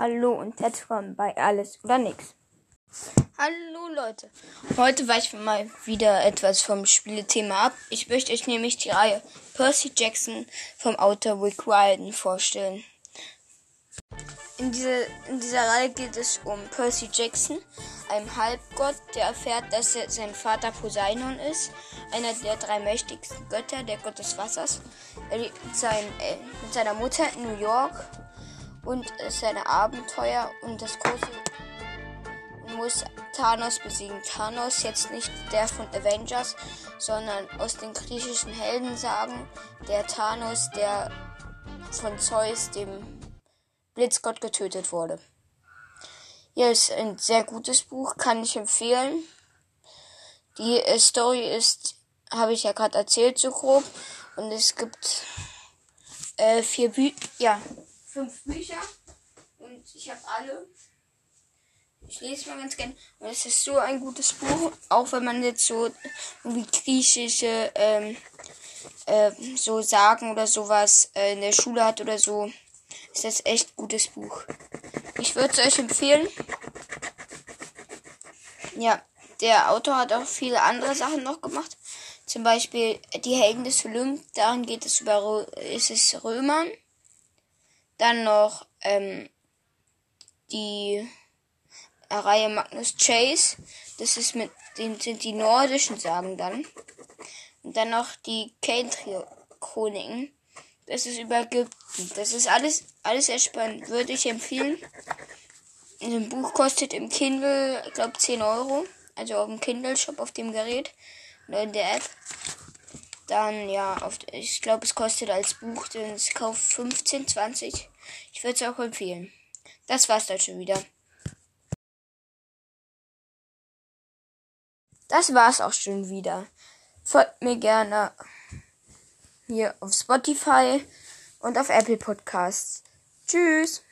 Hallo und herzlich willkommen bei Alles oder Nix. Hallo Leute, heute weichen wir mal wieder etwas vom Spielethema ab. Ich möchte euch nämlich die Reihe Percy Jackson vom Autor Rick Riordan vorstellen. In, diese, in dieser Reihe geht es um Percy Jackson, einem Halbgott, der erfährt, dass er sein Vater Poseidon ist, einer der drei mächtigsten Götter, der Gott des Wassers. Er lebt sein, äh, mit seiner Mutter in New York und seine Abenteuer und das große muss Thanos besiegen. Thanos jetzt nicht der von Avengers, sondern aus den griechischen Helden sagen, der Thanos, der von Zeus, dem Blitzgott, getötet wurde. Hier ist ein sehr gutes Buch, kann ich empfehlen. Die äh, Story ist, habe ich ja gerade erzählt, so grob. Und es gibt äh, vier Bücher, ja, fünf Bücher und ich habe alle. Ich lese mal ganz gern. Und es ist so ein gutes Buch, auch wenn man jetzt so irgendwie griechische ähm, äh, so Sagen oder sowas äh, in der Schule hat oder so. Ist das echt gutes Buch. Ich würde es euch empfehlen. Ja, der Autor hat auch viele andere Sachen noch gemacht. Zum Beispiel die Helden des Olymp. Darin geht es über ist es Römern. Dann noch ähm, die Reihe Magnus Chase. Das ist mit dem sind die nordischen Sagen dann. Und dann noch die Kane-Chroniken. Das ist über Ägypten. Das ist alles, alles sehr spannend. Würde ich empfehlen. Ein Buch kostet im Kindle, ich glaube, 10 Euro. Also auf dem Kindle-Shop auf dem Gerät. Oder in der App. Dann, ja, auf, ich glaube, es kostet als Buch den Kauf 15, 20. Ich würde es auch empfehlen. Das war's dann schon wieder. Das war's auch schon wieder. Folgt mir gerne hier auf Spotify und auf Apple Podcasts. Tschüss.